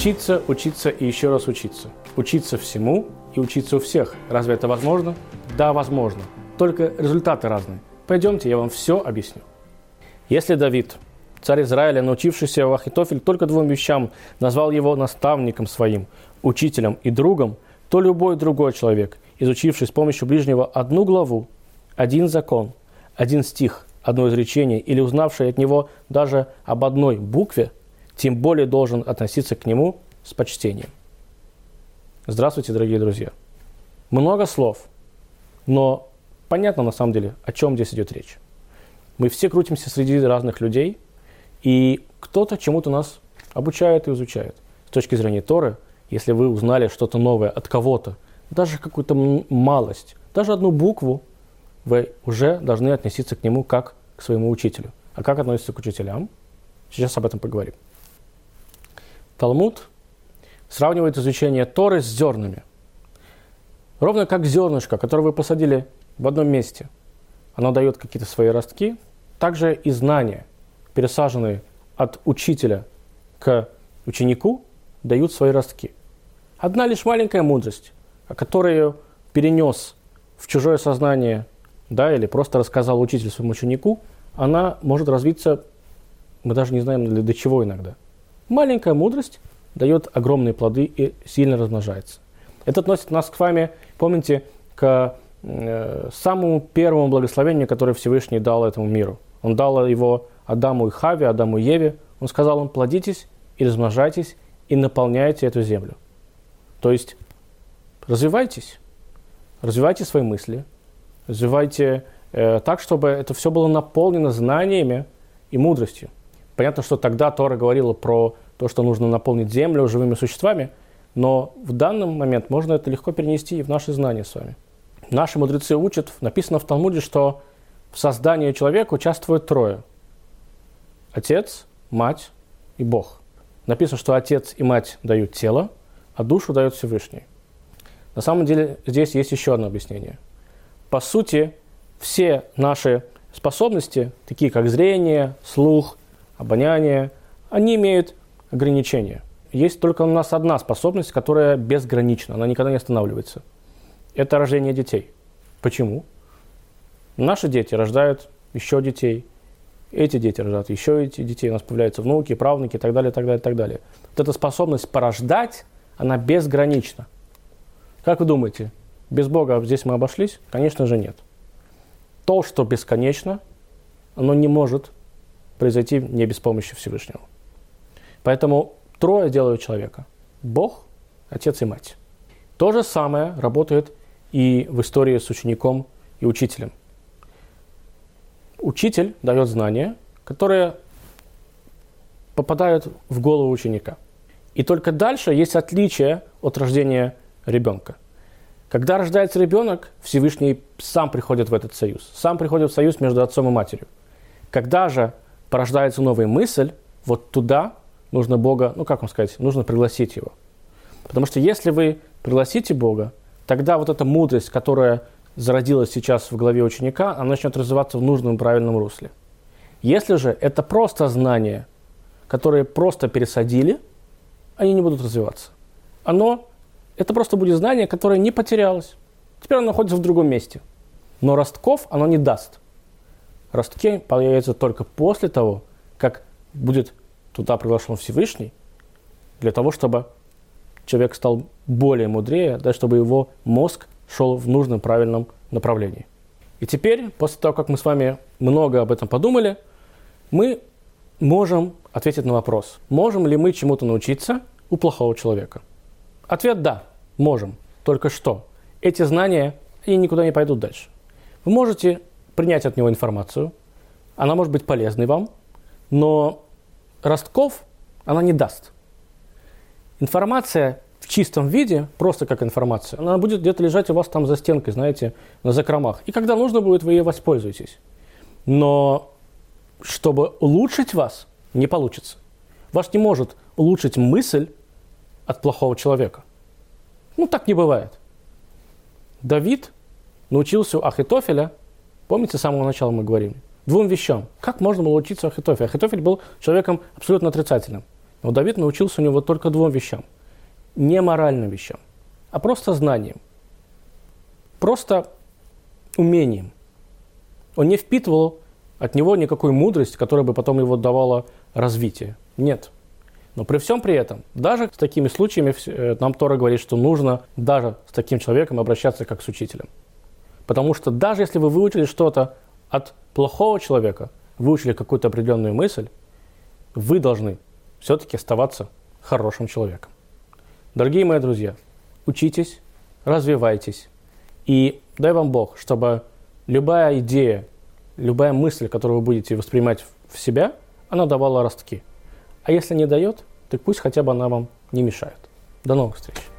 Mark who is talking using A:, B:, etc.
A: Учиться, учиться и еще раз учиться. Учиться всему и учиться у всех. Разве это возможно? Да, возможно. Только результаты разные. Пойдемте, я вам все объясню. Если Давид, царь Израиля, научившийся у Ахитофель только двум вещам, назвал его наставником своим, учителем и другом, то любой другой человек, изучивший с помощью ближнего одну главу, один закон, один стих, одно изречение или узнавший от него даже об одной букве – тем более должен относиться к нему с почтением. Здравствуйте, дорогие друзья. Много слов, но понятно на самом деле, о чем здесь идет речь. Мы все крутимся среди разных людей, и кто-то чему-то нас обучает и изучает. С точки зрения Торы, если вы узнали что-то новое от кого-то, даже какую-то малость, даже одну букву, вы уже должны относиться к нему как к своему учителю. А как относиться к учителям? Сейчас об этом поговорим. Талмуд сравнивает изучение Торы с зернами. Ровно как зернышко, которое вы посадили в одном месте, оно дает какие-то свои ростки, также и знания, пересаженные от учителя к ученику, дают свои ростки. Одна лишь маленькая мудрость, которую перенес в чужое сознание, да, или просто рассказал учитель своему ученику, она может развиться, мы даже не знаем до чего иногда – Маленькая мудрость дает огромные плоды и сильно размножается. Это относит нас с вами, помните, к э, самому первому благословению, которое Всевышний дал этому миру. Он дал его Адаму и Хаве, Адаму и Еве. Он сказал им, плодитесь и размножайтесь и наполняйте эту землю. То есть развивайтесь, развивайте свои мысли, развивайте э, так, чтобы это все было наполнено знаниями и мудростью. Понятно, что тогда Тора говорила про то, что нужно наполнить землю живыми существами, но в данный момент можно это легко перенести и в наши знания с вами. Наши мудрецы учат, написано в Талмуде, что в создании человека участвуют трое. Отец, мать и Бог. Написано, что отец и мать дают тело, а душу дает Всевышний. На самом деле здесь есть еще одно объяснение. По сути, все наши способности, такие как зрение, слух, обоняние, они имеют ограничения. Есть только у нас одна способность, которая безгранична, она никогда не останавливается. Это рождение детей. Почему? Наши дети рождают еще детей, эти дети рождают еще эти детей, у нас появляются внуки, правнуки и так далее, так далее, так далее. Вот эта способность порождать, она безгранична. Как вы думаете, без Бога здесь мы обошлись? Конечно же нет. То, что бесконечно, оно не может произойти не без помощи Всевышнего. Поэтому трое делают человека. Бог, отец и мать. То же самое работает и в истории с учеником и учителем. Учитель дает знания, которые попадают в голову ученика. И только дальше есть отличие от рождения ребенка. Когда рождается ребенок, Всевышний сам приходит в этот союз. Сам приходит в союз между отцом и матерью. Когда же порождается новая мысль, вот туда нужно Бога, ну как вам сказать, нужно пригласить Его. Потому что если вы пригласите Бога, тогда вот эта мудрость, которая зародилась сейчас в голове ученика, она начнет развиваться в нужном правильном русле. Если же это просто знания, которые просто пересадили, они не будут развиваться. Оно, это просто будет знание, которое не потерялось. Теперь оно находится в другом месте. Но ростков оно не даст. Ростки появятся только после того, как будет туда приглашен Всевышний, для того, чтобы человек стал более мудрее, да, чтобы его мозг шел в нужном правильном направлении. И теперь, после того, как мы с вами много об этом подумали, мы можем ответить на вопрос, можем ли мы чему-то научиться у плохого человека. Ответ – да, можем. Только что? Эти знания, они никуда не пойдут дальше. Вы можете принять от него информацию, она может быть полезной вам, но ростков она не даст. Информация в чистом виде, просто как информация, она будет где-то лежать у вас там за стенкой, знаете, на закромах. И когда нужно будет, вы ей воспользуетесь. Но чтобы улучшить вас, не получится. Вас не может улучшить мысль от плохого человека. Ну, так не бывает. Давид научился у Ахитофеля, помните, с самого начала мы говорили, двум вещам. Как можно было учиться Ахитофелю? Ахитофель был человеком абсолютно отрицательным. Но Давид научился у него только двум вещам. Не моральным вещам, а просто знанием. Просто умением. Он не впитывал от него никакой мудрости, которая бы потом его давала развитие. Нет. Но при всем при этом, даже с такими случаями э, нам Тора говорит, что нужно даже с таким человеком обращаться как с учителем. Потому что даже если вы выучили что-то от плохого человека, выучили какую-то определенную мысль, вы должны все-таки оставаться хорошим человеком. Дорогие мои друзья, учитесь, развивайтесь. И дай вам Бог, чтобы любая идея, любая мысль, которую вы будете воспринимать в себя, она давала ростки. А если не дает, так пусть хотя бы она вам не мешает. До новых встреч!